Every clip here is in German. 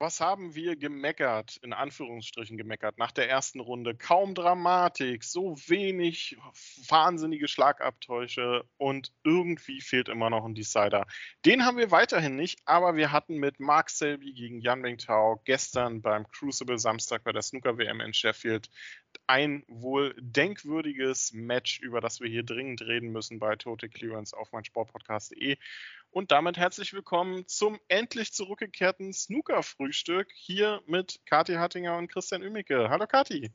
Was haben wir gemeckert, in Anführungsstrichen gemeckert, nach der ersten Runde? Kaum Dramatik, so wenig wahnsinnige Schlagabtäusche und irgendwie fehlt immer noch ein Decider. Den haben wir weiterhin nicht, aber wir hatten mit Mark Selby gegen Jan Mingtao gestern beim Crucible Samstag bei der Snooker WM in Sheffield ein wohl denkwürdiges Match, über das wir hier dringend reden müssen bei Total Clearance auf meinsportpodcast.de. Und damit herzlich willkommen zum endlich zurückgekehrten Snooker-Frühstück hier mit Kathi Hattinger und Christian Ümicke. Hallo Kathi.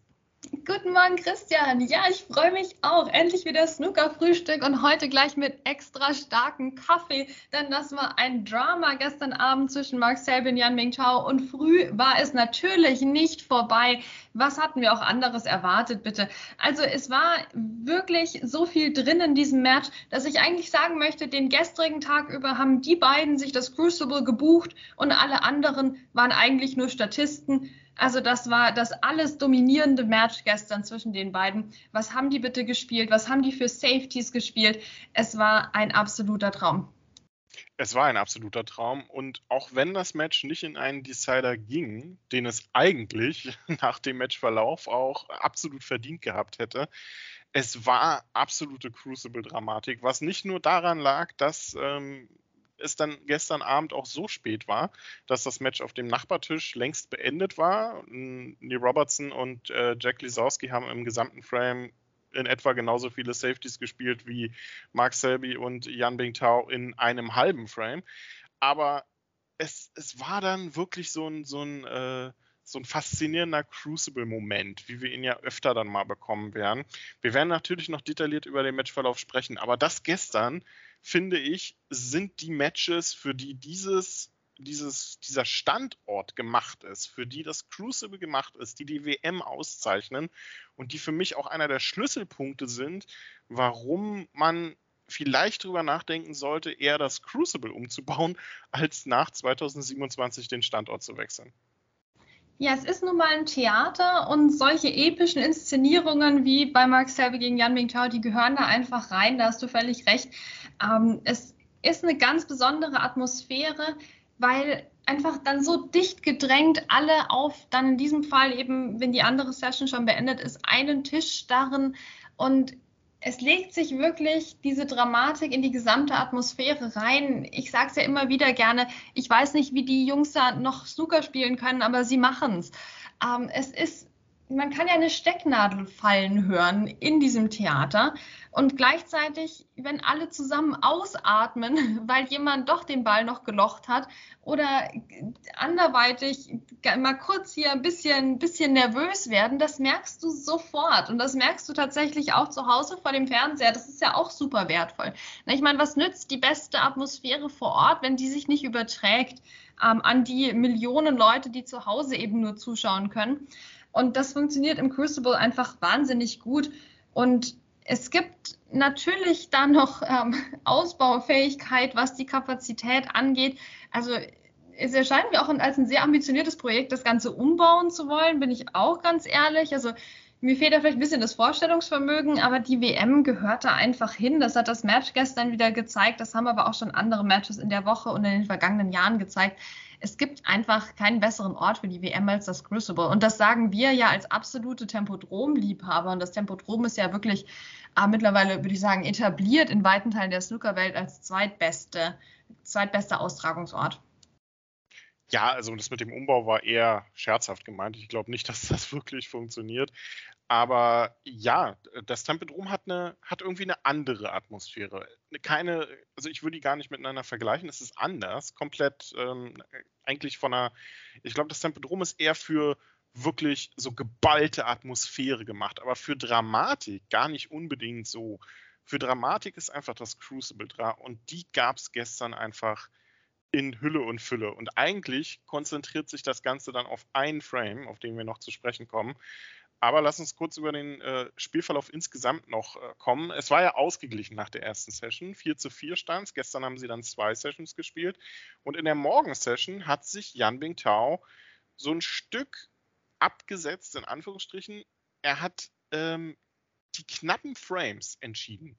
Guten Morgen, Christian. Ja, ich freue mich auch. Endlich wieder Snooker-Frühstück und heute gleich mit extra starkem Kaffee, denn das war ein Drama gestern Abend zwischen Mark Selby und Yan Mingtao und früh war es natürlich nicht vorbei. Was hatten wir auch anderes erwartet, bitte? Also es war wirklich so viel drin in diesem Match, dass ich eigentlich sagen möchte, den gestrigen Tag über haben die beiden sich das Crucible gebucht und alle anderen waren eigentlich nur Statisten. Also das war das alles dominierende Match gestern zwischen den beiden. Was haben die bitte gespielt? Was haben die für Safeties gespielt? Es war ein absoluter Traum. Es war ein absoluter Traum und auch wenn das Match nicht in einen Decider ging, den es eigentlich nach dem Matchverlauf auch absolut verdient gehabt hätte, es war absolute Crucible-Dramatik, was nicht nur daran lag, dass ähm, es dann gestern Abend auch so spät war, dass das Match auf dem Nachbartisch längst beendet war. Neil Robertson und äh, Jack Lisowski haben im gesamten Frame in etwa genauso viele Safeties gespielt wie Mark Selby und Jan Bingtao in einem halben Frame. Aber es, es war dann wirklich so ein, so ein, äh, so ein faszinierender Crucible-Moment, wie wir ihn ja öfter dann mal bekommen werden. Wir werden natürlich noch detailliert über den Matchverlauf sprechen, aber das gestern finde ich, sind die Matches, für die dieses, dieses, dieser Standort gemacht ist, für die das Crucible gemacht ist, die die WM auszeichnen und die für mich auch einer der Schlüsselpunkte sind, warum man vielleicht drüber nachdenken sollte, eher das Crucible umzubauen, als nach 2027 den Standort zu wechseln. Ja, es ist nun mal ein Theater und solche epischen Inszenierungen wie bei Mark Selby gegen Yan Mingtao, die gehören da einfach rein, da hast du völlig recht. Ähm, es ist eine ganz besondere Atmosphäre, weil einfach dann so dicht gedrängt alle auf, dann in diesem Fall eben, wenn die andere Session schon beendet ist, einen Tisch starren und es legt sich wirklich diese Dramatik in die gesamte Atmosphäre rein. Ich sage es ja immer wieder gerne, ich weiß nicht, wie die Jungs da noch Snooker spielen können, aber sie machen es. Ähm, es ist man kann ja eine Stecknadel fallen hören in diesem Theater und gleichzeitig, wenn alle zusammen ausatmen, weil jemand doch den Ball noch gelocht hat oder anderweitig mal kurz hier ein bisschen, bisschen nervös werden, das merkst du sofort und das merkst du tatsächlich auch zu Hause vor dem Fernseher. Das ist ja auch super wertvoll. Ich meine, was nützt die beste Atmosphäre vor Ort, wenn die sich nicht überträgt ähm, an die Millionen Leute, die zu Hause eben nur zuschauen können? Und das funktioniert im Crucible einfach wahnsinnig gut. Und es gibt natürlich da noch ähm, Ausbaufähigkeit, was die Kapazität angeht. Also es erscheint mir auch als ein sehr ambitioniertes Projekt, das Ganze umbauen zu wollen, bin ich auch ganz ehrlich. Also mir fehlt da vielleicht ein bisschen das Vorstellungsvermögen, aber die WM gehört da einfach hin. Das hat das Match gestern wieder gezeigt. Das haben aber auch schon andere Matches in der Woche und in den vergangenen Jahren gezeigt es gibt einfach keinen besseren Ort für die WM als das Crucible. Und das sagen wir ja als absolute Tempodrom-Liebhaber. Und das Tempodrom ist ja wirklich äh, mittlerweile, würde ich sagen, etabliert in weiten Teilen der Snookerwelt als zweitbeste, zweitbester Austragungsort. Ja, also das mit dem Umbau war eher scherzhaft gemeint. Ich glaube nicht, dass das wirklich funktioniert. Aber ja, das Tempodrom hat eine, hat irgendwie eine andere Atmosphäre. Keine, also ich würde die gar nicht miteinander vergleichen. Es ist anders, komplett ähm, eigentlich von einer, ich glaube, das Tempodrom ist eher für wirklich so geballte Atmosphäre gemacht, aber für Dramatik gar nicht unbedingt so. Für Dramatik ist einfach das Crucible da und die gab es gestern einfach in Hülle und Fülle. Und eigentlich konzentriert sich das Ganze dann auf einen Frame, auf den wir noch zu sprechen kommen. Aber lass uns kurz über den äh, Spielverlauf insgesamt noch äh, kommen. Es war ja ausgeglichen nach der ersten Session. 4 zu 4 stand es. Gestern haben sie dann zwei Sessions gespielt. Und in der Morgen-Session hat sich Yan Bingtao so ein Stück abgesetzt, in Anführungsstrichen, er hat ähm, die knappen Frames entschieden.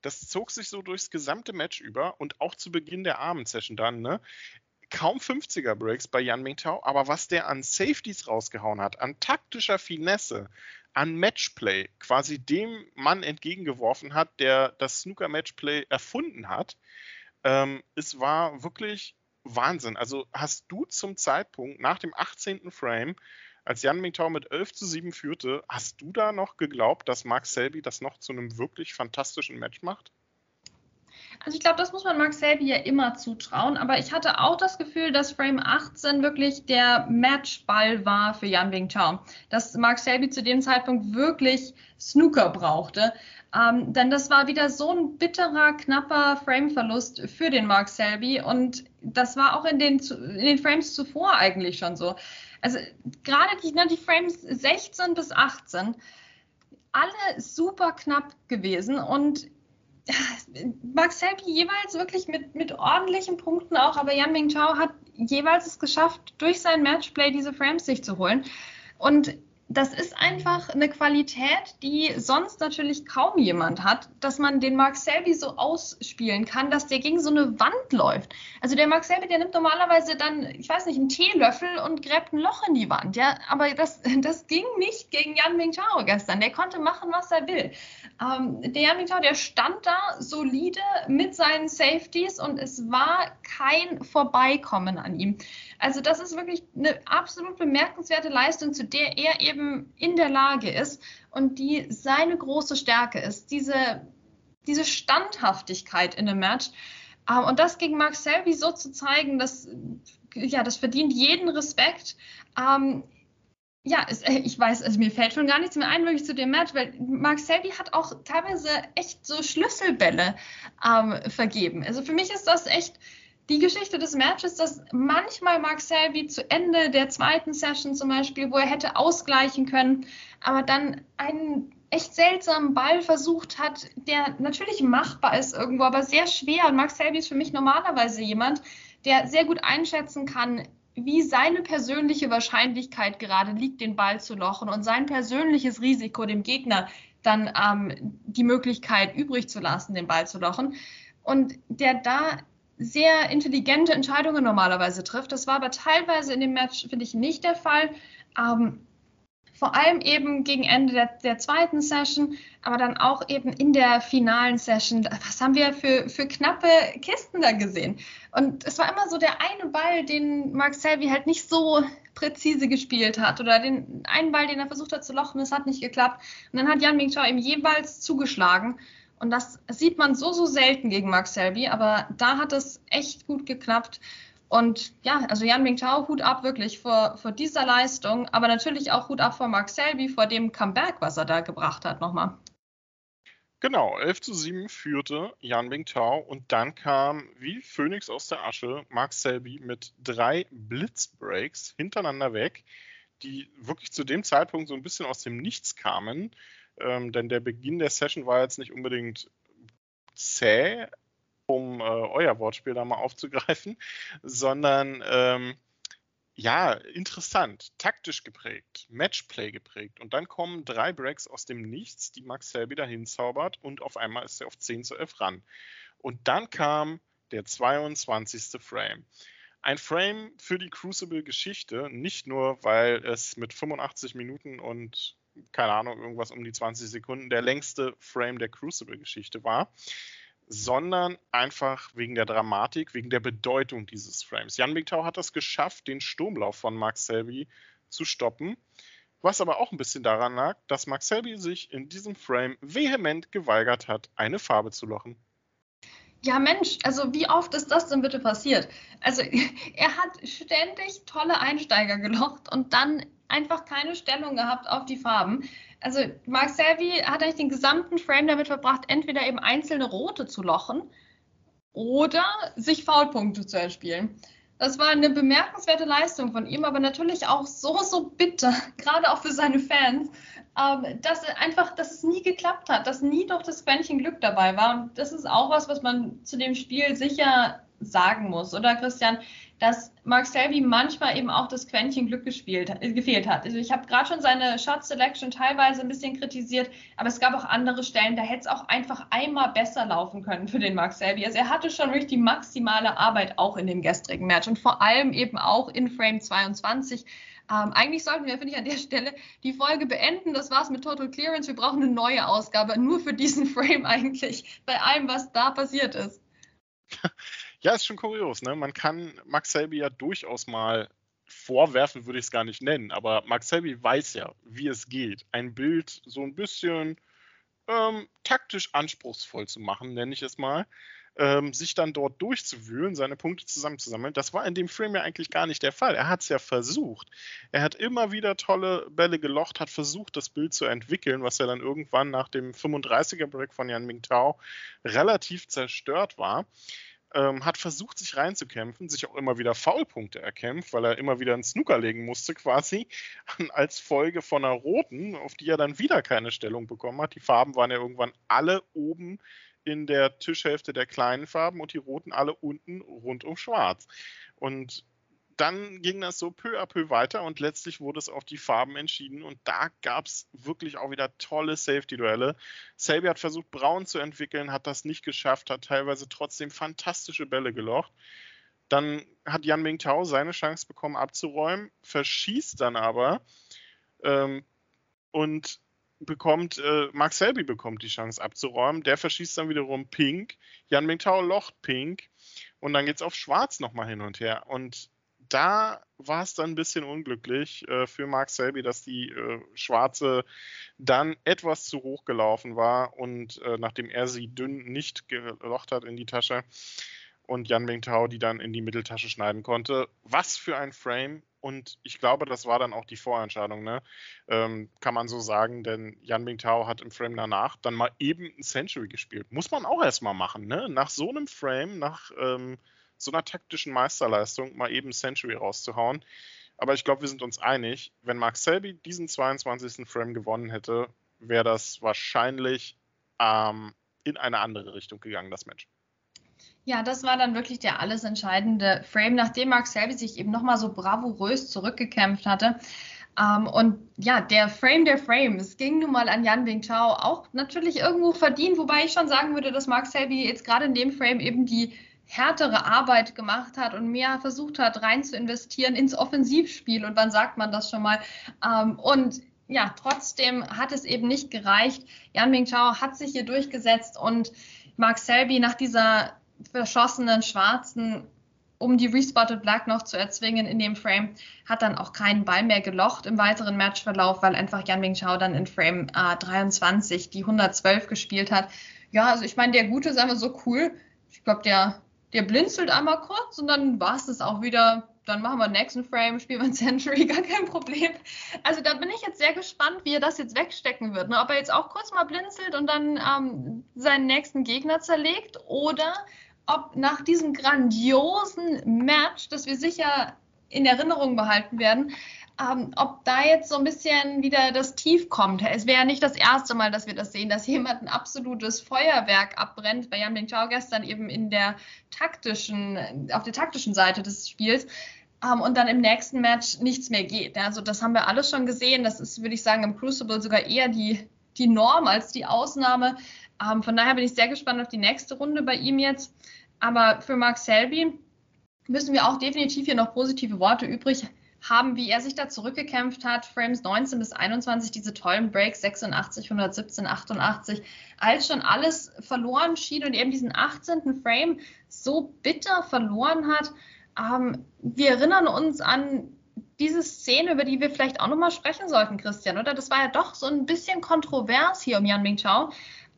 Das zog sich so durchs gesamte Match über und auch zu Beginn der Abendsession dann, ne? Kaum 50er Breaks bei Yan Mingtao, aber was der an Safeties rausgehauen hat, an taktischer Finesse, an Matchplay, quasi dem Mann entgegengeworfen hat, der das Snooker-Matchplay erfunden hat, ähm, es war wirklich Wahnsinn. Also hast du zum Zeitpunkt nach dem 18. Frame als Jan Mingtao mit 11 zu 7 führte, hast du da noch geglaubt, dass Mark Selby das noch zu einem wirklich fantastischen Match macht? Also ich glaube, das muss man Mark Selby ja immer zutrauen, aber ich hatte auch das Gefühl, dass Frame 18 wirklich der Matchball war für Jan Bingtao. Dass Mark Selby zu dem Zeitpunkt wirklich Snooker brauchte. Ähm, denn das war wieder so ein bitterer, knapper Frameverlust für den Mark Selby und das war auch in den, in den Frames zuvor eigentlich schon so. Also gerade die, ne, die Frames 16 bis 18, alle super knapp gewesen und Max Selby jeweils wirklich mit, mit ordentlichen Punkten auch, aber Yan Ming Chao hat jeweils es geschafft, durch sein Matchplay diese Frames sich zu holen. Und das ist einfach eine Qualität, die sonst natürlich kaum jemand hat, dass man den Mark Selby so ausspielen kann, dass der gegen so eine Wand läuft. Also der Mark Selby, der nimmt normalerweise dann, ich weiß nicht, einen Teelöffel und gräbt ein Loch in die Wand, ja, aber das, das ging nicht gegen Yan Ming Chao gestern. Der konnte machen, was er will. Ähm, der Yan Ming Chao, der stand da solide mit seinen Safeties und es war kein Vorbeikommen an ihm. Also das ist wirklich eine absolut bemerkenswerte Leistung, zu der er eben in der Lage ist und die seine große Stärke ist. Diese, diese Standhaftigkeit in einem Match. Ähm, und das gegen Mark Selby so zu zeigen, das, ja, das verdient jeden Respekt. Ähm, ja, es, äh, ich weiß, also mir fällt schon gar nichts mehr ein, wirklich zu dem Match, weil Mark Selby hat auch teilweise echt so Schlüsselbälle ähm, vergeben. Also für mich ist das echt die Geschichte des Matches, dass manchmal Mark Selby zu Ende der zweiten Session zum Beispiel, wo er hätte ausgleichen können, aber dann einen echt seltsamen Ball versucht hat, der natürlich machbar ist irgendwo, aber sehr schwer. Und Mark Selby ist für mich normalerweise jemand, der sehr gut einschätzen kann, wie seine persönliche Wahrscheinlichkeit gerade liegt, den Ball zu lochen und sein persönliches Risiko dem Gegner dann ähm, die Möglichkeit übrig zu lassen, den Ball zu lochen. Und der da sehr intelligente Entscheidungen normalerweise trifft. Das war aber teilweise in dem Match, finde ich, nicht der Fall. Ähm, vor allem eben gegen Ende der, der, zweiten Session, aber dann auch eben in der finalen Session. Was haben wir für, für knappe Kisten da gesehen? Und es war immer so der eine Ball, den Mark Selby halt nicht so präzise gespielt hat oder den einen Ball, den er versucht hat zu lochen, es hat nicht geklappt. Und dann hat Jan Mingchao ihm jeweils zugeschlagen. Und das sieht man so, so selten gegen Mark Selby, aber da hat es echt gut geklappt. Und ja, also Jan Mingtao, Hut ab wirklich vor, vor dieser Leistung, aber natürlich auch Hut ab vor Mark Selby, vor dem Comeback, was er da gebracht hat nochmal. Genau, 11 zu 7 führte Jan Mingtao und dann kam wie Phoenix aus der Asche Mark Selby mit drei Blitzbreaks hintereinander weg, die wirklich zu dem Zeitpunkt so ein bisschen aus dem Nichts kamen ähm, denn der Beginn der Session war jetzt nicht unbedingt zäh, um äh, euer Wortspiel da mal aufzugreifen, sondern ähm, ja, interessant, taktisch geprägt, Matchplay geprägt. Und dann kommen drei Breaks aus dem Nichts, die Max Selby dahin zaubert und auf einmal ist er auf 10 zu 11 ran. Und dann kam der 22. Frame. Ein Frame für die Crucible-Geschichte, nicht nur, weil es mit 85 Minuten und keine Ahnung, irgendwas um die 20 Sekunden der längste Frame der Crucible-Geschichte war, sondern einfach wegen der Dramatik, wegen der Bedeutung dieses Frames. Jan Bigtau hat es geschafft, den Sturmlauf von Mark Selby zu stoppen, was aber auch ein bisschen daran lag, dass Mark Selby sich in diesem Frame vehement geweigert hat, eine Farbe zu lochen. Ja, Mensch, also wie oft ist das denn bitte passiert? Also er hat ständig tolle Einsteiger gelocht und dann einfach keine Stellung gehabt auf die Farben. Also Mark Selby hat eigentlich den gesamten Frame damit verbracht, entweder eben einzelne Rote zu lochen oder sich Foulpunkte zu erspielen. Das war eine bemerkenswerte Leistung von ihm, aber natürlich auch so, so bitter, gerade auch für seine Fans, ähm, dass einfach, dass es nie geklappt hat, dass nie doch das Quäntchen Glück dabei war. Und das ist auch was, was man zu dem Spiel sicher sagen muss, oder Christian? Dass Mark Selby manchmal eben auch das Quäntchen Glück gespielt, äh, gefehlt hat. Also ich habe gerade schon seine Shot Selection teilweise ein bisschen kritisiert, aber es gab auch andere Stellen, da hätte es auch einfach einmal besser laufen können für den Mark Selby. Also er hatte schon wirklich die maximale Arbeit auch in dem gestrigen Match und vor allem eben auch in Frame 22. Ähm, eigentlich sollten wir, finde ich, an der Stelle die Folge beenden. Das war's mit Total Clearance. Wir brauchen eine neue Ausgabe, nur für diesen Frame eigentlich, bei allem, was da passiert ist. Ja, ist schon kurios, ne? Man kann Max Selby ja durchaus mal vorwerfen, würde ich es gar nicht nennen, aber Max Selby weiß ja, wie es geht, ein Bild so ein bisschen ähm, taktisch anspruchsvoll zu machen, nenne ich es mal. Ähm, sich dann dort durchzuwühlen, seine Punkte zusammenzusammeln. Das war in dem Frame ja eigentlich gar nicht der Fall. Er hat es ja versucht. Er hat immer wieder tolle Bälle gelocht, hat versucht, das Bild zu entwickeln, was ja dann irgendwann nach dem 35er-Break von Yan Mingtao relativ zerstört war ähm, hat versucht, sich reinzukämpfen, sich auch immer wieder Foulpunkte erkämpft, weil er immer wieder einen Snooker legen musste, quasi, als Folge von einer roten, auf die er dann wieder keine Stellung bekommen hat. Die Farben waren ja irgendwann alle oben in der Tischhälfte der kleinen Farben und die roten alle unten rund um schwarz. Und dann ging das so peu à peu weiter und letztlich wurde es auf die Farben entschieden und da gab es wirklich auch wieder tolle Safety-Duelle. Selby hat versucht, braun zu entwickeln, hat das nicht geschafft, hat teilweise trotzdem fantastische Bälle gelocht. Dann hat Yan Mingtao seine Chance bekommen abzuräumen, verschießt dann aber ähm, und bekommt, äh, Mark Selby bekommt die Chance abzuräumen. Der verschießt dann wiederum Pink. Yan Mingtao locht Pink. Und dann geht es auf Schwarz nochmal hin und her. Und da war es dann ein bisschen unglücklich äh, für Mark Selby, dass die äh, schwarze dann etwas zu hoch gelaufen war und äh, nachdem er sie dünn nicht gelocht hat in die Tasche und Jan Mingtao die dann in die Mitteltasche schneiden konnte. Was für ein Frame und ich glaube, das war dann auch die Vorentscheidung, ne? ähm, kann man so sagen, denn Jan Mingtao hat im Frame danach dann mal eben ein Century gespielt. Muss man auch erstmal machen, ne? Nach so einem Frame, nach ähm, so einer taktischen Meisterleistung mal eben Century rauszuhauen. Aber ich glaube, wir sind uns einig, wenn Mark Selby diesen 22. Frame gewonnen hätte, wäre das wahrscheinlich ähm, in eine andere Richtung gegangen, das Match. Ja, das war dann wirklich der alles entscheidende Frame, nachdem Mark Selby sich eben nochmal so bravourös zurückgekämpft hatte. Ähm, und ja, der Frame der Frames ging nun mal an Yan Bing Chao auch natürlich irgendwo verdient, wobei ich schon sagen würde, dass Mark Selby jetzt gerade in dem Frame eben die härtere Arbeit gemacht hat und mehr versucht hat, rein zu investieren ins Offensivspiel. Und wann sagt man das schon mal? Ähm, und ja, trotzdem hat es eben nicht gereicht. Yan Ming Chao hat sich hier durchgesetzt und Mark Selby nach dieser verschossenen Schwarzen, um die Respotted Black noch zu erzwingen in dem Frame, hat dann auch keinen Ball mehr gelocht im weiteren Matchverlauf, weil einfach Yan Ming Chao dann in Frame äh, 23 die 112 gespielt hat. Ja, also ich meine, der Gute ist einfach so cool. Ich glaube, der der blinzelt einmal kurz und dann war es das auch wieder. Dann machen wir den nächsten Frame, spielen wir Century, gar kein Problem. Also da bin ich jetzt sehr gespannt, wie er das jetzt wegstecken wird. Ne? Ob er jetzt auch kurz mal blinzelt und dann ähm, seinen nächsten Gegner zerlegt oder ob nach diesem grandiosen Match, das wir sicher in Erinnerung behalten werden, ähm, ob da jetzt so ein bisschen wieder das Tief kommt. Es wäre ja nicht das erste Mal, dass wir das sehen, dass jemand ein absolutes Feuerwerk abbrennt. Bei Jan Chao gestern eben in der taktischen, auf der taktischen Seite des Spiels. Um, ähm, und dann im nächsten Match nichts mehr geht. Also das haben wir alles schon gesehen. Das ist, würde ich sagen, im Crucible sogar eher die, die Norm als die Ausnahme. Um, ähm, von daher bin ich sehr gespannt auf die nächste Runde bei ihm jetzt. Aber für Mark Selby müssen wir auch definitiv hier noch positive Worte übrig haben, wie er sich da zurückgekämpft hat. Frames 19 bis 21, diese tollen Breaks 86, 117, 88, als schon alles verloren schien und eben diesen 18. Frame so bitter verloren hat. Ähm, wir erinnern uns an diese Szene, über die wir vielleicht auch nochmal sprechen sollten, Christian, oder? Das war ja doch so ein bisschen kontrovers hier um Yan Ming Chao.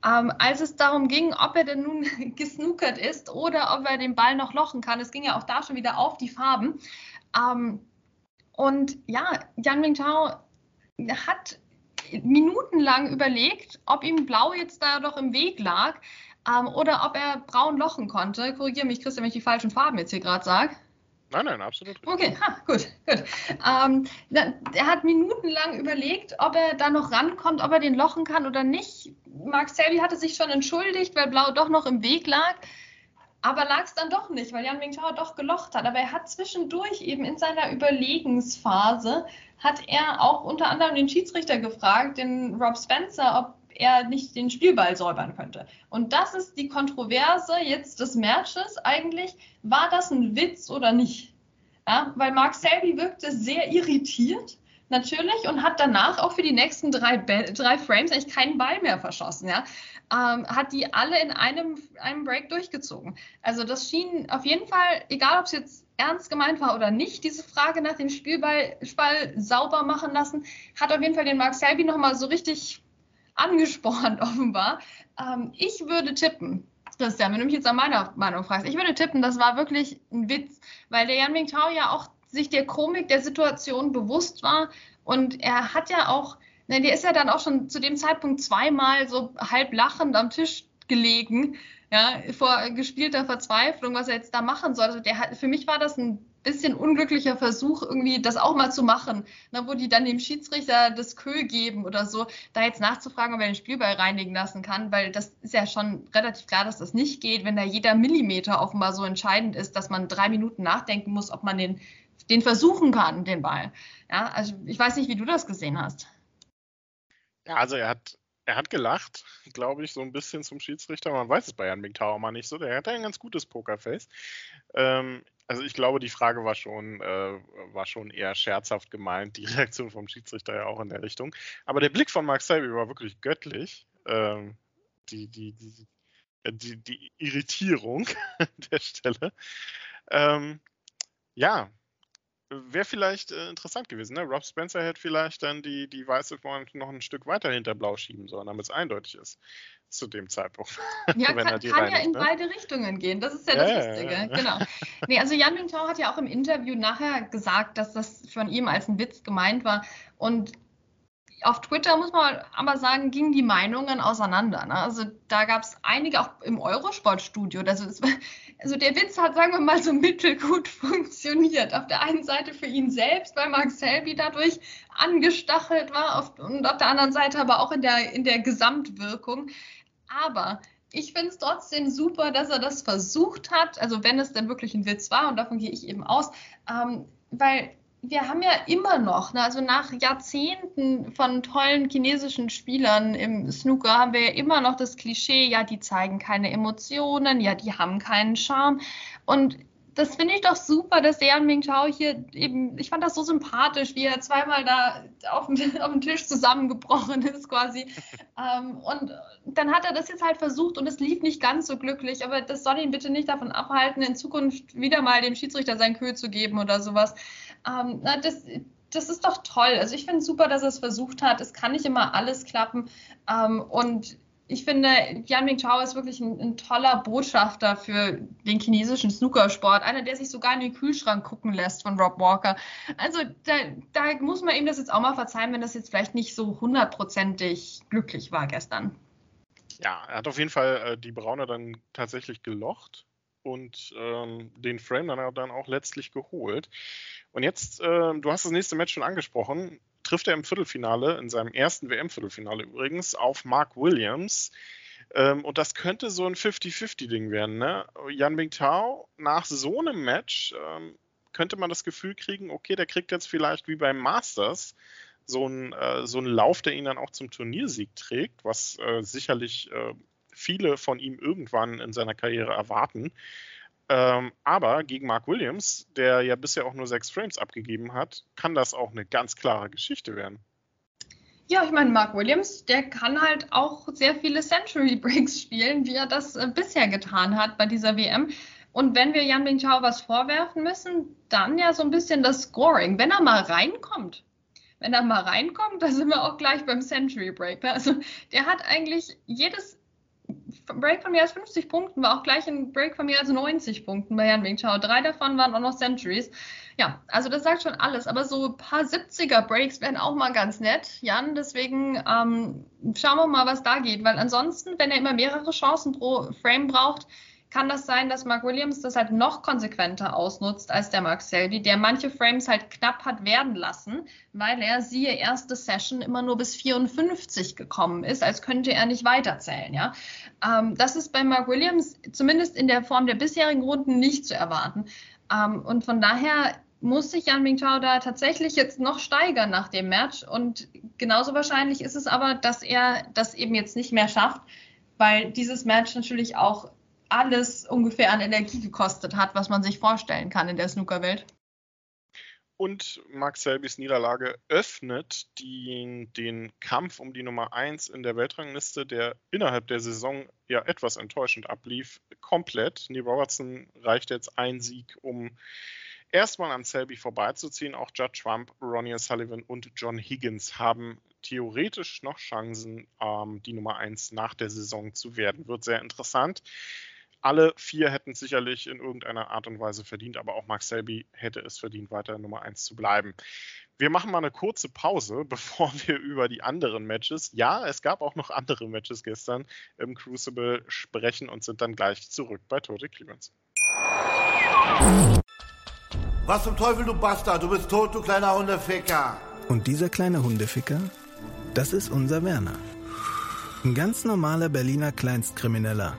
Ähm, als es darum ging, ob er denn nun gesnookert ist oder ob er den Ball noch lochen kann. Es ging ja auch da schon wieder auf die Farben. Ähm, und ja, Yang Mingtao hat minutenlang überlegt, ob ihm Blau jetzt da doch im Weg lag ähm, oder ob er braun lochen konnte. Korrigiere mich, Christian, wenn ich die falschen Farben jetzt hier gerade sage. Nein, nein, absolut. Okay, ha, gut, gut. Ähm, er hat minutenlang überlegt, ob er da noch rankommt, ob er den lochen kann oder nicht. Mark Selby hatte sich schon entschuldigt, weil Blau doch noch im Weg lag. Aber lag es dann doch nicht, weil Jan Mingtao doch gelocht hat. Aber er hat zwischendurch eben in seiner Überlegensphase, hat er auch unter anderem den Schiedsrichter gefragt, den Rob Spencer, ob er nicht den Spielball säubern könnte. Und das ist die Kontroverse jetzt des Matches eigentlich. War das ein Witz oder nicht? Ja, weil Mark Selby wirkte sehr irritiert natürlich und hat danach auch für die nächsten drei, drei Frames eigentlich keinen Ball mehr verschossen. Ja? Ähm, hat die alle in einem, einem Break durchgezogen. Also das schien auf jeden Fall, egal ob es jetzt ernst gemeint war oder nicht, diese Frage nach dem Spielball Spall sauber machen lassen, hat auf jeden Fall den Mark Selby nochmal so richtig angespornt offenbar. Ähm, ich würde tippen, Christian, wenn du mich jetzt an meiner Meinung fragst, ich würde tippen, das war wirklich ein Witz, weil der Yan Mingtao ja auch sich der Komik der Situation bewusst war und er hat ja auch, ne, der ist ja dann auch schon zu dem Zeitpunkt zweimal so halb lachend am Tisch gelegen, ja, vor gespielter Verzweiflung, was er jetzt da machen soll. Also der hat, für mich war das ein bisschen unglücklicher Versuch, irgendwie das auch mal zu machen, ne, wo die dann dem Schiedsrichter das Kö geben oder so, da jetzt nachzufragen, ob er den Spielball reinigen lassen kann, weil das ist ja schon relativ klar, dass das nicht geht, wenn da jeder Millimeter offenbar so entscheidend ist, dass man drei Minuten nachdenken muss, ob man den den versuchen kann, den Ball. Ja, also ich weiß nicht, wie du das gesehen hast. Ja, also er hat, er hat gelacht, glaube ich, so ein bisschen zum Schiedsrichter. Man weiß es bei Jan Mingtauer mal nicht so. Der hat ein ganz gutes Pokerface. Ähm, also ich glaube, die Frage war schon, äh, war schon eher scherzhaft gemeint, die Reaktion vom Schiedsrichter ja auch in der Richtung. Aber der Blick von Mark Selby war wirklich göttlich. Ähm, die, die, die, die, die Irritierung der Stelle. Ähm, ja, wäre vielleicht äh, interessant gewesen. Ne? Rob Spencer hätte vielleicht dann die, die weiße Front noch ein Stück weiter hinter Blau schieben sollen, damit es eindeutig ist zu dem Zeitpunkt. Ja, kann, kann ja in ne? beide Richtungen gehen. Das ist ja, ja das Lustige. Ja, ja. Genau. Nee, also Jan Mingtao hat ja auch im Interview nachher gesagt, dass das von ihm als ein Witz gemeint war. Und auf Twitter muss man aber sagen, gingen die Meinungen auseinander. Ne? Also da gab es einige auch im Eurosport-Studio. Also, also, der Witz hat, sagen wir mal, so mittelgut funktioniert. Auf der einen Seite für ihn selbst, weil Mark Selby dadurch angestachelt war auf, und auf der anderen Seite aber auch in der, in der Gesamtwirkung. Aber ich finde es trotzdem super, dass er das versucht hat, also wenn es denn wirklich ein Witz war, und davon gehe ich eben aus, ähm, weil wir haben ja immer noch, ne, also nach Jahrzehnten von tollen chinesischen Spielern im Snooker haben wir ja immer noch das Klischee, ja, die zeigen keine Emotionen, ja, die haben keinen Charme. Und das finde ich doch super, dass der Yan Mingtao hier eben, ich fand das so sympathisch, wie er zweimal da auf dem, auf dem Tisch zusammengebrochen ist quasi. ähm, und dann hat er das jetzt halt versucht und es lief nicht ganz so glücklich, aber das soll ihn bitte nicht davon abhalten, in Zukunft wieder mal dem Schiedsrichter sein Kö zu geben oder sowas. Ähm, das, das ist doch toll. Also ich finde es super, dass er es versucht hat. Es kann nicht immer alles klappen. Ähm, und ich finde, Yan Mingtao ist wirklich ein, ein, toller Botschafter für den chinesischen Snookersport. Einer, der sich sogar in den Kühlschrank gucken lässt von Rob Walker. Also da, da muss man ihm das jetzt auch mal verzeihen, wenn das jetzt vielleicht nicht so hundertprozentig glücklich war gestern. Ja, er hat auf jeden Fall äh, die Braune dann tatsächlich gelocht und ähm, den Frame dann, dann auch letztlich geholt. Und jetzt, äh, du hast das nächste Match schon angesprochen, trifft er im Viertelfinale, in seinem ersten WM-Viertelfinale übrigens, auf Mark Williams. Ähm, und das könnte so ein 50-50-Ding werden. Ne? Yan Bingtao, nach so einem Match ähm, könnte man das Gefühl kriegen, okay, der kriegt jetzt vielleicht wie beim Masters so einen, äh, so einen Lauf, der ihn dann auch zum Turniersieg trägt, was äh, sicherlich äh, viele von ihm irgendwann in seiner Karriere erwarten. Ähm, aber gegen Mark Williams, der ja bisher auch nur sechs Frames abgegeben hat, kann das auch eine ganz klare Geschichte werden. Ja, ich meine, Mark Williams, der kann halt auch sehr viele Century Breaks spielen, wie er das äh, bisher getan hat bei dieser WM. Und wenn wir Jan Bingtao was vorwerfen müssen, dann ja so ein bisschen das Scoring. Wenn er mal reinkommt, wenn er mal reinkommt, da sind wir auch gleich beim Century Break. Also der hat eigentlich jedes Break von mehr als 50 Punkten war auch gleich ein Break von mehr als 90 Punkten bei Jan Wing Chao. Drei davon waren auch noch Centuries. Ja, also das sagt schon alles. Aber so ein paar 70er Breaks wären auch mal ganz nett, Jan. Deswegen ähm, schauen wir mal, was da geht. Weil ansonsten, wenn er immer mehrere Chancen pro Frame braucht, kann das sein, dass Mark Williams das halt noch konsequenter ausnutzt als der Mark Selby, der manche Frames halt knapp hat werden lassen, weil er, siehe, erste Session immer nur bis 54 gekommen ist, als könnte er nicht weiterzählen, ja. Ähm, das ist bei Mark Williams zumindest in der Form der bisherigen Runden nicht zu erwarten. Ähm, und von daher muss sich Yan Mingtao da tatsächlich jetzt noch steigern nach dem Match. Und genauso wahrscheinlich ist es aber, dass er das eben jetzt nicht mehr schafft, weil dieses Match natürlich auch alles ungefähr an Energie gekostet hat, was man sich vorstellen kann in der Snookerwelt. Und Mark Selbys Niederlage öffnet die, den Kampf um die Nummer 1 in der Weltrangliste, der innerhalb der Saison ja etwas enttäuschend ablief, komplett. Neil Robertson reicht jetzt ein Sieg, um erstmal an Selby vorbeizuziehen. Auch Judd Trump, Ronnie Sullivan und John Higgins haben theoretisch noch Chancen, ähm, die Nummer 1 nach der Saison zu werden. Wird sehr interessant alle vier hätten es sicherlich in irgendeiner Art und Weise verdient, aber auch Mark Selby hätte es verdient, weiter Nummer 1 zu bleiben. Wir machen mal eine kurze Pause, bevor wir über die anderen Matches, ja, es gab auch noch andere Matches gestern im Crucible sprechen und sind dann gleich zurück bei Tote Clemens. Was zum Teufel, du Bastard? Du bist tot, du kleiner Hundeficker. Und dieser kleine Hundeficker, das ist unser Werner. Ein ganz normaler Berliner Kleinstkrimineller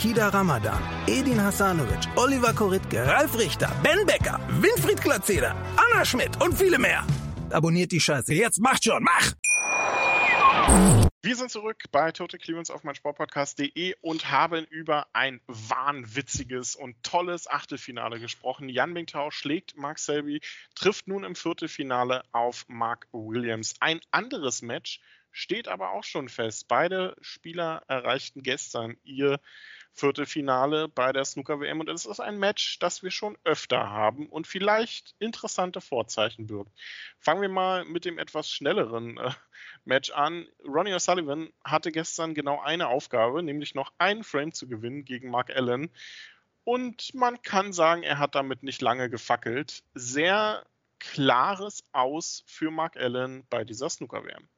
Kida Ramadan, Edin Hasanovic, Oliver Koritke, Ralf Richter, Ben Becker, Winfried Glatzeder, Anna Schmidt und viele mehr. Abonniert die Scheiße. Jetzt macht schon, mach! Wir sind zurück bei Total Clearance auf meinsportpodcast.de und haben über ein wahnwitziges und tolles Achtelfinale gesprochen. Jan Bingtao schlägt Mark Selby, trifft nun im Viertelfinale auf Mark Williams. Ein anderes Match steht aber auch schon fest. Beide Spieler erreichten gestern ihr Viertelfinale bei der Snooker-WM und es ist ein Match, das wir schon öfter haben und vielleicht interessante Vorzeichen birgt. Fangen wir mal mit dem etwas schnelleren äh, Match an. Ronnie O'Sullivan hatte gestern genau eine Aufgabe, nämlich noch einen Frame zu gewinnen gegen Mark Allen. Und man kann sagen, er hat damit nicht lange gefackelt. Sehr klares Aus für Mark Allen bei dieser Snooker-WM.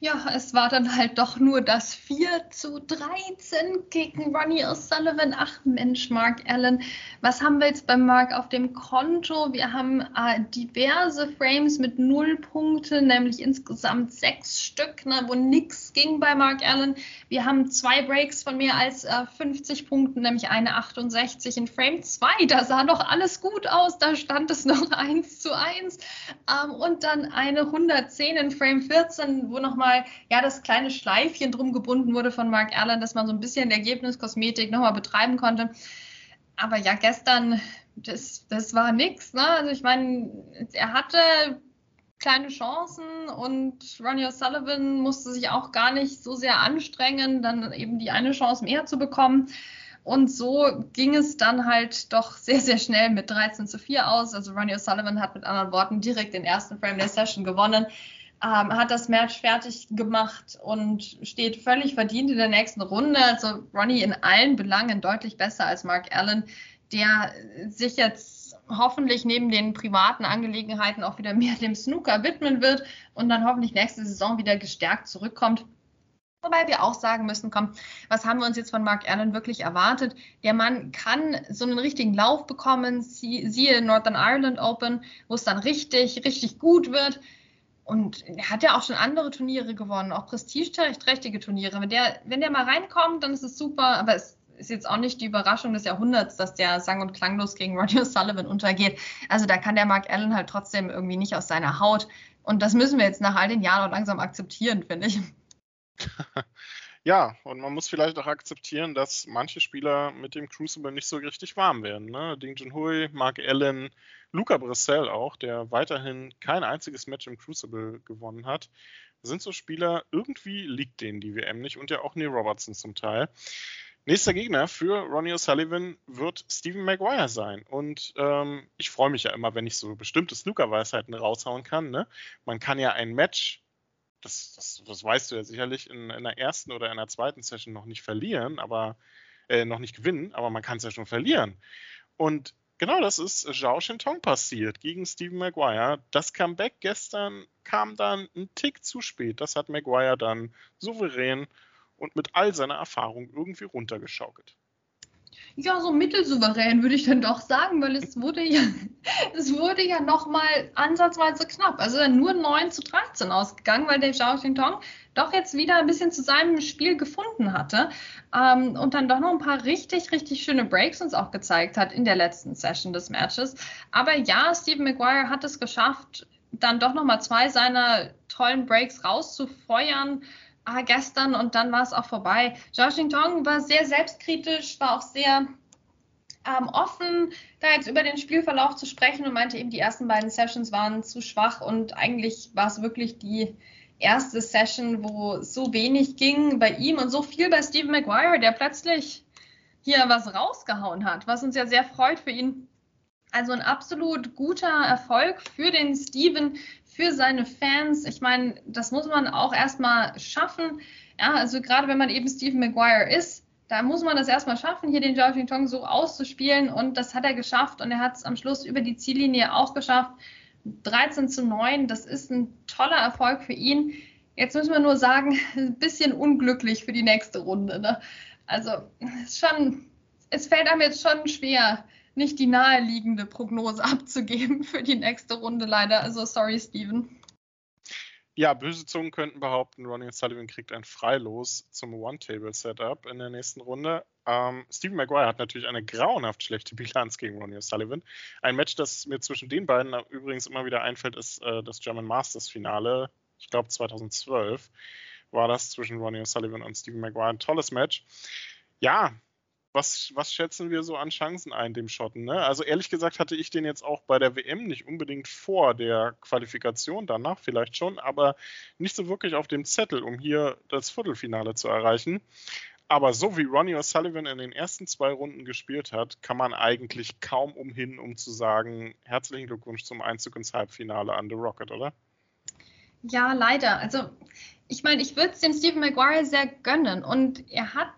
Ja, es war dann halt doch nur das 4 zu 13 gegen Ronnie O'Sullivan. Ach Mensch, Mark Allen, was haben wir jetzt bei Mark auf dem Konto? Wir haben äh, diverse Frames mit null Punkte, nämlich insgesamt sechs Stück, ne, wo nichts ging bei Mark Allen. Wir haben zwei Breaks von mehr als äh, 50 Punkten, nämlich eine 68 in Frame 2. Da sah doch alles gut aus, da stand es noch 1 zu 1. Ähm, und dann eine 110 in Frame 14, wo nochmal nochmal, ja, das kleine Schleifchen drum gebunden wurde von Mark Erland, dass man so ein bisschen Ergebniskosmetik nochmal betreiben konnte. Aber ja, gestern, das, das war nix, ne? Also ich meine, er hatte kleine Chancen und Ronnie O'Sullivan musste sich auch gar nicht so sehr anstrengen, dann eben die eine Chance mehr zu bekommen. Und so ging es dann halt doch sehr, sehr schnell mit 13 zu 4 aus. Also Ronnie O'Sullivan hat mit anderen Worten direkt den ersten Frame der Session gewonnen ähm, hat das Match fertig gemacht und steht völlig verdient in der nächsten Runde. Also Ronnie in allen Belangen deutlich besser als Mark Allen, der sich jetzt hoffentlich neben den privaten Angelegenheiten auch wieder mehr dem Snooker widmen wird und dann hoffentlich nächste Saison wieder gestärkt zurückkommt. Wobei wir auch sagen müssen, komm, was haben wir uns jetzt von Mark Allen wirklich erwartet? Der Mann kann so einen richtigen Lauf bekommen, siehe Northern Ireland Open, wo es dann richtig, richtig gut wird. Und er hat ja auch schon andere Turniere gewonnen, auch prestigeträchtige Turniere. Wenn der, wenn der mal reinkommt, dann ist es super, aber es ist jetzt auch nicht die Überraschung des Jahrhunderts, dass der sang- und klanglos gegen Roger Sullivan untergeht. Also da kann der Mark Allen halt trotzdem irgendwie nicht aus seiner Haut. Und das müssen wir jetzt nach all den Jahren auch langsam akzeptieren, finde ich. Ja, und man muss vielleicht auch akzeptieren, dass manche Spieler mit dem Crucible nicht so richtig warm werden. Ne? Ding Junhui, Mark Allen, Luca Brissell auch, der weiterhin kein einziges Match im Crucible gewonnen hat. sind so Spieler, irgendwie liegt denen die WM nicht und ja auch Neil Robertson zum Teil. Nächster Gegner für Ronnie O'Sullivan wird Stephen Maguire sein. Und ähm, ich freue mich ja immer, wenn ich so bestimmte Snooker-Weisheiten raushauen kann. Ne? Man kann ja ein Match das, das, das weißt du ja sicherlich, in, in der ersten oder in der zweiten Session noch nicht verlieren, aber Äh, noch nicht gewinnen, aber man kann es ja schon verlieren. Und genau das ist Zhao Shintong passiert gegen Stephen Maguire. Das Comeback gestern kam dann ein Tick zu spät. Das hat Maguire dann souverän und mit all seiner Erfahrung irgendwie runtergeschaukelt. Ja, so mittelsouverän würde ich dann doch sagen, weil es wurde ja, es wurde ja nochmal ansatzweise knapp. Also nur 9 zu 13 ausgegangen, weil der Zhao Xintong doch jetzt wieder ein bisschen zu seinem Spiel gefunden hatte ähm, und dann doch noch ein paar richtig, richtig schöne Breaks uns auch gezeigt hat in der letzten Session des Matches. Aber ja, Stephen Maguire hat es geschafft, dann doch nochmal zwei seiner tollen Breaks rauszufeuern ah, gestern und dann war es auch vorbei. Zhao Xintong war sehr selbstkritisch, war auch sehr ähm, offen, da jetzt über den Spielverlauf zu sprechen und meinte eben, die ersten beiden Sessions waren zu schwach und eigentlich war es wirklich die erste Session, wo so wenig ging bei ihm und so viel bei Stephen Maguire, der plötzlich hier was rausgehauen hat, was uns ja sehr freut für ihn. Also ein absolut guter Erfolg für den Steven, für seine Fans. Ich meine, das muss man auch erstmal schaffen. Ja, also gerade wenn man eben Stephen Maguire ist, da muss man das erstmal schaffen, hier den Zhao Tong so auszuspielen. Und das hat er geschafft. Und er hat es am Schluss über die Ziellinie auch geschafft. 13 zu 9, das ist ein toller Erfolg für ihn. Jetzt müssen wir nur sagen, ein bisschen unglücklich für die nächste Runde. Ne? Also es, schon, es fällt einem jetzt schon schwer, nicht die naheliegende Prognose abzugeben für die nächste Runde leider. Also sorry, Steven. Ja, böse Zungen könnten behaupten, Ronnie Sullivan kriegt ein Freilos zum One-Table-Setup in der nächsten Runde. Ähm, Stephen Maguire hat natürlich eine grauenhaft schlechte Bilanz gegen Ronnie Sullivan. Ein Match, das mir zwischen den beiden übrigens immer wieder einfällt, ist äh, das German Masters Finale. Ich glaube 2012 war das zwischen Ronnie Sullivan und Stephen Maguire. Ein tolles Match. Ja, was, was schätzen wir so an Chancen ein, dem Schotten? Ne? Also ehrlich gesagt hatte ich den jetzt auch bei der WM nicht unbedingt vor der Qualifikation, danach vielleicht schon, aber nicht so wirklich auf dem Zettel, um hier das Viertelfinale zu erreichen. Aber so wie Ronnie O'Sullivan in den ersten zwei Runden gespielt hat, kann man eigentlich kaum umhin, um zu sagen, herzlichen Glückwunsch zum Einzug ins Halbfinale an The Rocket, oder? Ja, leider. Also ich meine, ich würde es dem Stephen Maguire sehr gönnen und er hat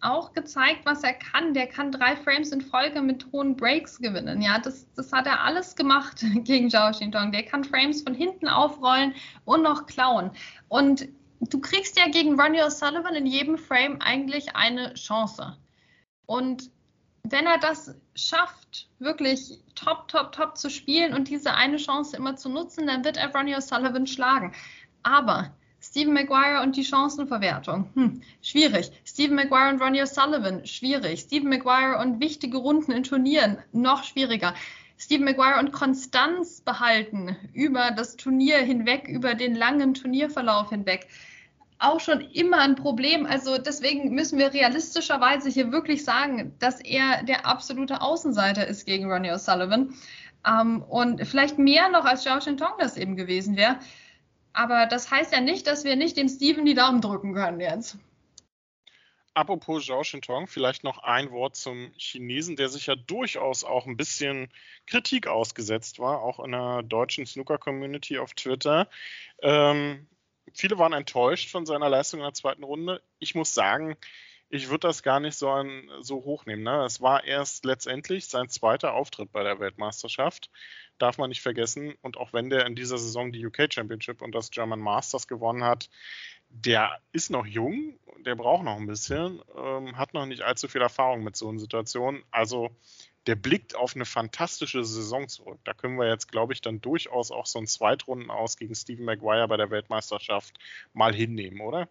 auch gezeigt, was er kann. Der kann drei Frames in Folge mit hohen Breaks gewinnen. Ja, das, das hat er alles gemacht gegen Zhao Xintong. Der kann Frames von hinten aufrollen und noch klauen. Und du kriegst ja gegen Ronnie O'Sullivan in jedem Frame eigentlich eine Chance. Und wenn er das schafft, wirklich top, top, top zu spielen und diese eine Chance immer zu nutzen, dann wird er Ronnie O'Sullivan schlagen. Aber Stephen Maguire und die Chancenverwertung. Hm, schwierig. Stephen Maguire und Ronnie O'Sullivan, schwierig. Stephen Maguire und wichtige Runden in Turnieren, noch schwieriger. Stephen Maguire und Konstanz behalten über das Turnier hinweg, über den langen Turnierverlauf hinweg. Auch schon immer ein Problem. Also deswegen müssen wir realistischerweise hier wirklich sagen, dass er der absolute Außenseiter ist gegen Ronnie O'Sullivan. Ähm, und vielleicht mehr noch als Zhao Shintong das eben gewesen wäre. Aber das heißt ja nicht, dass wir nicht dem Steven die Daumen drücken können jetzt. Apropos Zhao Shintong, vielleicht noch ein Wort zum Chinesen, der sich ja durchaus auch ein bisschen Kritik ausgesetzt war, auch in der deutschen Snooker-Community auf Twitter. Ähm, viele waren enttäuscht von seiner Leistung in der zweiten Runde. Ich muss sagen, ich würde das gar nicht so, an, so hochnehmen. Ne? Es war erst letztendlich sein zweiter Auftritt bei der Weltmeisterschaft darf man nicht vergessen. Und auch wenn der in dieser Saison die UK Championship und das German Masters gewonnen hat, der ist noch jung, der braucht noch ein bisschen, ähm, hat noch nicht allzu viel Erfahrung mit so einer Situation. Also der blickt auf eine fantastische Saison zurück. Da können wir jetzt, glaube ich, dann durchaus auch so ein Zweitrunden aus gegen Stephen Maguire bei der Weltmeisterschaft mal hinnehmen, oder?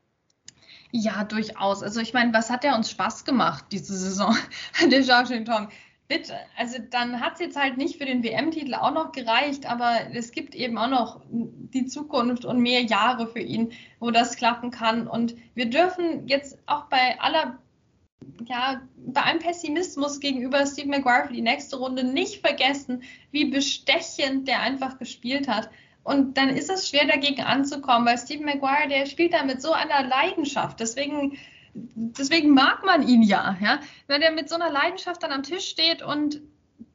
Ja, durchaus. Also ich meine, was hat der uns Spaß gemacht diese Saison, der Zhao Tong? Bitte, also dann hat es jetzt halt nicht für den WM-Titel auch noch gereicht, aber es gibt eben auch noch die Zukunft und mehr Jahre für ihn, wo das klappen kann. Und wir dürfen jetzt auch bei aller, ja, bei allem Pessimismus gegenüber Steve Maguire für die nächste Runde nicht vergessen, wie bestechend der einfach gespielt hat. Und dann ist es schwer dagegen anzukommen, weil Steve Maguire, der spielt da mit so einer Leidenschaft. Deswegen deswegen mag man ihn ja, ja. Wenn er mit so einer Leidenschaft dann am Tisch steht und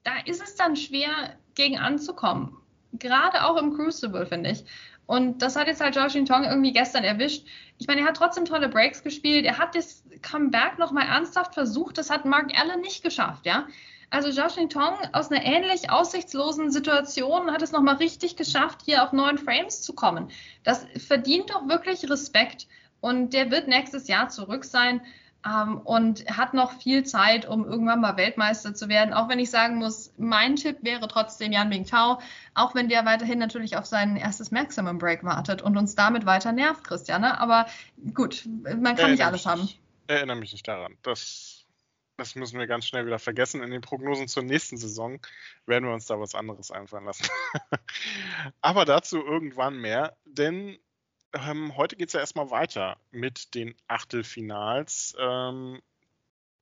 da ist es dann schwer, gegen anzukommen. Gerade auch im Crucible, finde ich. Und das hat jetzt halt Josh Tong irgendwie gestern erwischt. Ich meine, er hat trotzdem tolle Breaks gespielt. Er hat das Comeback nochmal ernsthaft versucht. Das hat Mark Allen nicht geschafft, ja. Also Josh Tong aus einer ähnlich aussichtslosen Situation hat es nochmal richtig geschafft, hier auf neun Frames zu kommen. Das verdient doch wirklich Respekt. Und der wird nächstes Jahr zurück sein ähm, und hat noch viel Zeit, um irgendwann mal Weltmeister zu werden. Auch wenn ich sagen muss, mein Tipp wäre trotzdem Yan Mingtao, auch wenn der weiterhin natürlich auf sein erstes Maximum Break wartet und uns damit weiter nervt, Christiane. Aber gut, man kann nicht alles haben. Erinnere mich nicht daran. Das das müssen wir ganz schnell wieder vergessen. In den Prognosen zur nächsten Saison werden wir uns da was anderes einfallen lassen. Aber dazu irgendwann mehr, denn ähm, heute geht es ja erstmal weiter mit den Achtelfinals. Ähm,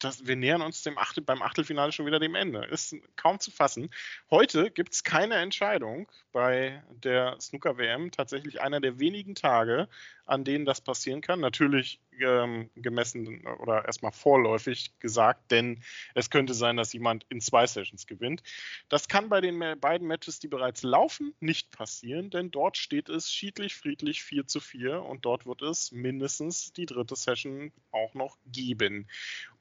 das, wir nähern uns dem Achtel, beim Achtelfinale schon wieder dem Ende. Ist kaum zu fassen. Heute gibt es keine Entscheidung bei der Snooker-WM. Tatsächlich einer der wenigen Tage, an denen das passieren kann. Natürlich ähm, gemessen oder erstmal vorläufig gesagt, denn es könnte sein, dass jemand in zwei Sessions gewinnt. Das kann bei den beiden Matches, die bereits laufen, nicht passieren, denn dort steht es schiedlich, friedlich 4 zu 4 und dort wird es mindestens die dritte Session auch noch geben.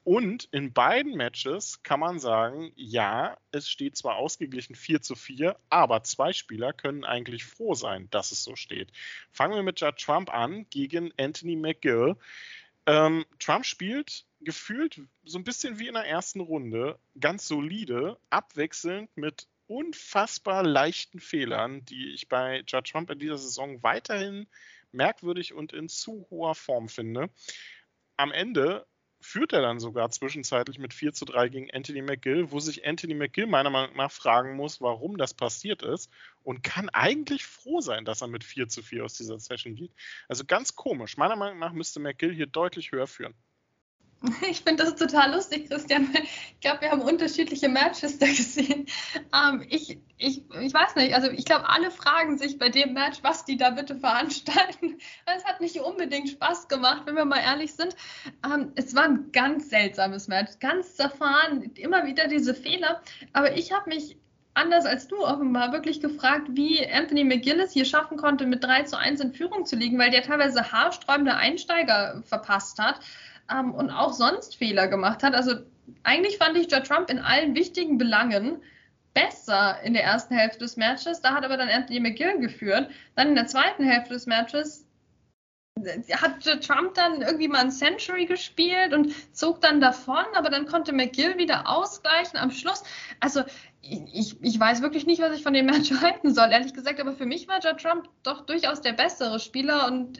Und in beiden Matches kann man sagen, ja, es steht zwar ausgeglichen 4 zu 4, aber zwei Spieler können eigentlich froh sein, dass es so steht. Fangen wir mit Judd Trump an gegen Anthony McGill. Ähm, Trump spielt gefühlt so ein bisschen wie in der ersten Runde, ganz solide, abwechselnd mit unfassbar leichten Fehlern, die ich bei Judd Trump in dieser Saison weiterhin merkwürdig und in zu hoher Form finde. Am Ende führt er dann sogar zwischenzeitlich mit 4 zu 3 gegen Anthony McGill, wo sich Anthony McGill meiner Meinung nach fragen muss, warum das passiert ist und kann eigentlich froh sein, dass er mit 4 zu 4 aus dieser Session geht. Also ganz komisch. Meiner Meinung nach müsste McGill hier deutlich höher führen. Ich finde das total lustig, Christian. Ich glaube, wir haben unterschiedliche Matches da gesehen. Ähm, ich, ich, ich weiß nicht, also ich glaube, alle fragen sich bei dem Match, was die da bitte veranstalten. Es hat nicht unbedingt Spaß gemacht, wenn wir mal ehrlich sind. Ähm, es war ein ganz seltsames Match, ganz zerfahren, immer wieder diese Fehler. Aber ich habe mich anders als du offenbar wirklich gefragt, wie Anthony McGillis hier schaffen konnte, mit 3 zu 1 in Führung zu liegen, weil der teilweise haarsträubende Einsteiger verpasst hat ähm, und auch sonst Fehler gemacht hat. Also eigentlich fand ich Joe Trump in allen wichtigen Belangen besser in der ersten Hälfte des Matches. Da hat aber dann Anthony McGill geführt. Dann in der zweiten Hälfte des Matches äh, hat Trump dann irgendwie mal ein Century gespielt und zog dann davon, aber dann konnte McGill wieder ausgleichen am Schluss. Also ich, ich weiß wirklich nicht, was ich von dem Match halten soll, ehrlich gesagt, aber für mich war Joe Trump doch durchaus der bessere Spieler und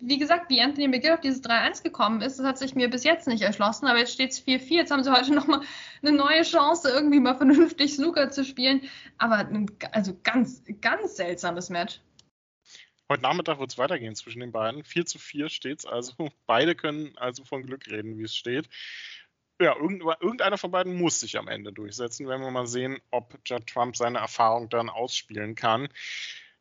wie gesagt, wie Anthony McGill auf dieses 3-1 gekommen ist, das hat sich mir bis jetzt nicht erschlossen, aber jetzt steht es 4-4. Jetzt haben sie heute nochmal eine neue Chance, irgendwie mal vernünftig Snooker zu spielen. Aber ein, also ganz, ganz seltsames Match. Heute Nachmittag wird es weitergehen zwischen den beiden. 4 zu 4 steht es also. Beide können also von Glück reden, wie es steht. Ja, irgendeiner von beiden muss sich am Ende durchsetzen. Werden wir mal sehen, ob Judd Trump seine Erfahrung dann ausspielen kann.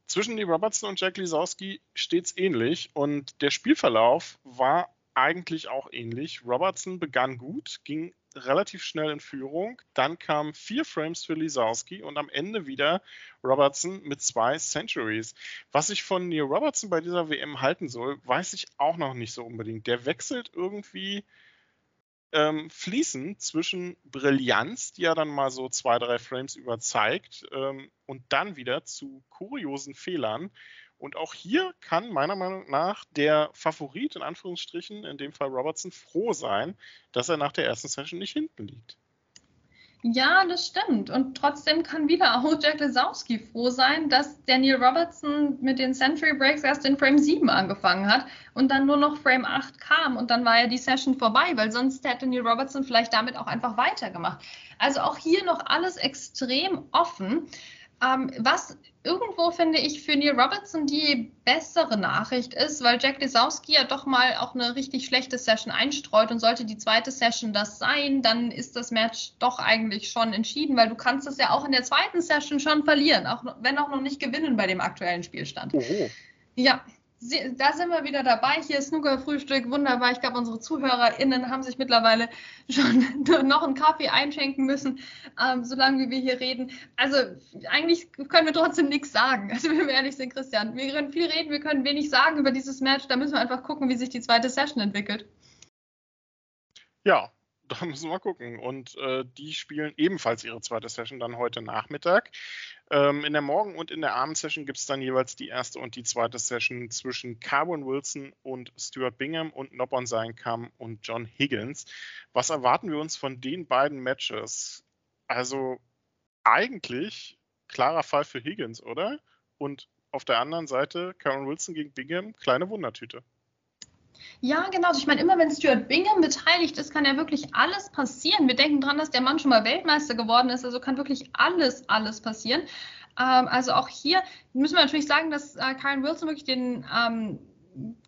Zwischen Lee Robertson und Jack Lisowski steht es ähnlich und der Spielverlauf war eigentlich auch ähnlich. Robertson begann gut, ging relativ schnell in Führung. Dann kamen vier Frames für Lisowski und am Ende wieder Robertson mit zwei Centuries. Was ich von Neil Robertson bei dieser WM halten soll, weiß ich auch noch nicht so unbedingt. Der wechselt irgendwie ähm, fließen zwischen Brillanz, die er dann mal so zwei, drei Frames überzeigt, ähm, und dann wieder zu kuriosen Fehlern. Und auch hier kann meiner Meinung nach der Favorit in Anführungsstrichen, in dem Fall Robertson, froh sein, dass er nach der ersten Session nicht hinten liegt. Ja, das stimmt. Und trotzdem kann wieder auch Jack Lesowski froh sein, dass Daniel Robertson mit den Century Breaks erst in Frame 7 angefangen hat und dann nur noch Frame 8 kam und dann war ja die Session vorbei, weil sonst hätte Neil Robertson vielleicht damit auch einfach weitergemacht. Also auch hier noch alles extrem offen. Ähm, was irgendwo finde ich für Neil Robertson die bessere Nachricht ist, weil Jack Lesowski ja doch mal auch eine richtig schlechte Session einstreut und sollte die zweite Session das sein, dann ist das Match doch eigentlich schon entschieden, weil du kannst es ja auch in der zweiten Session schon verlieren, auch wenn auch noch nicht gewinnen bei dem aktuellen Spielstand. Oho. Ja, da sind wir wieder dabei. Hier ist Snooker-Frühstück, wunderbar. Ich glaube, unsere ZuhörerInnen haben sich mittlerweile schon noch einen Kaffee einschenken müssen, ähm, solange wir hier reden. Also eigentlich können wir trotzdem nichts sagen. Also wenn wir ehrlich sind, Christian, wir können viel reden, wir können wenig sagen über dieses Match. Da müssen wir einfach gucken, wie sich die zweite Session entwickelt. Ja, da müssen wir gucken. Und äh, die spielen ebenfalls ihre zweite Session dann heute Nachmittag. Ähm, in der Morgen- und in der Abendsession gibt es dann jeweils die erste und die zweite Session zwischen Carbon Wilson und Stuart Bingham und Nopon Seinkam und John Higgins. Was erwarten wir uns von den beiden Matches? Also eigentlich klarer Fall für Higgins, oder? Und auf der anderen Seite Karen Wilson gegen Bingham, kleine Wundertüte. Ja, genau. Also ich meine, immer wenn Stuart Bingham beteiligt ist, kann ja wirklich alles passieren. Wir denken dran, dass der Mann schon mal Weltmeister geworden ist, also kann wirklich alles, alles passieren. Ähm, also auch hier müssen wir natürlich sagen, dass äh, Karen Wilson wirklich den ähm,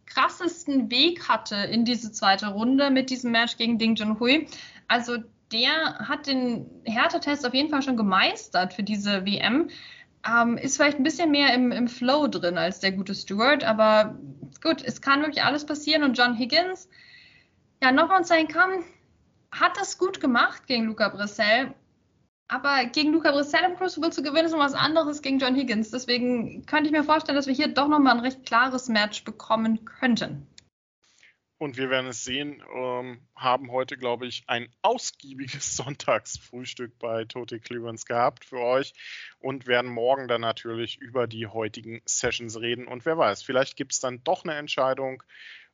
krassesten Weg hatte in diese zweite Runde mit diesem Match gegen Ding Junhui. Also der hat den Härtetest auf jeden Fall schon gemeistert für diese WM. Ähm, ist vielleicht ein bisschen mehr im, im Flow drin als der gute Stewart, aber gut, es kann wirklich alles passieren. Und John Higgins, ja, nochmal sein kann, hat das gut gemacht gegen Luca Brissell, aber gegen Luca Brissell im Crucible zu gewinnen ist noch was anderes gegen John Higgins. Deswegen könnte ich mir vorstellen, dass wir hier doch nochmal ein recht klares Match bekommen könnten und wir werden es sehen, ähm, haben heute, glaube ich, ein ausgiebiges Sonntagsfrühstück bei Total Clearance gehabt für euch und werden morgen dann natürlich über die heutigen Sessions reden. Und wer weiß, vielleicht gibt es dann doch eine Entscheidung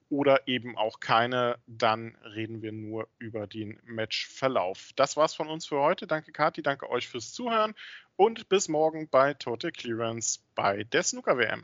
oder eben auch keine. Dann reden wir nur über den Matchverlauf. Das war's von uns für heute. Danke, Kati, danke euch fürs Zuhören und bis morgen bei Total Clearance bei der Snooker WM.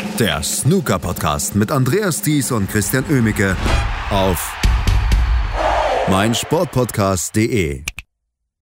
der Snooker-Podcast mit Andreas Thies und Christian Oemicke auf meinsportpodcast.de.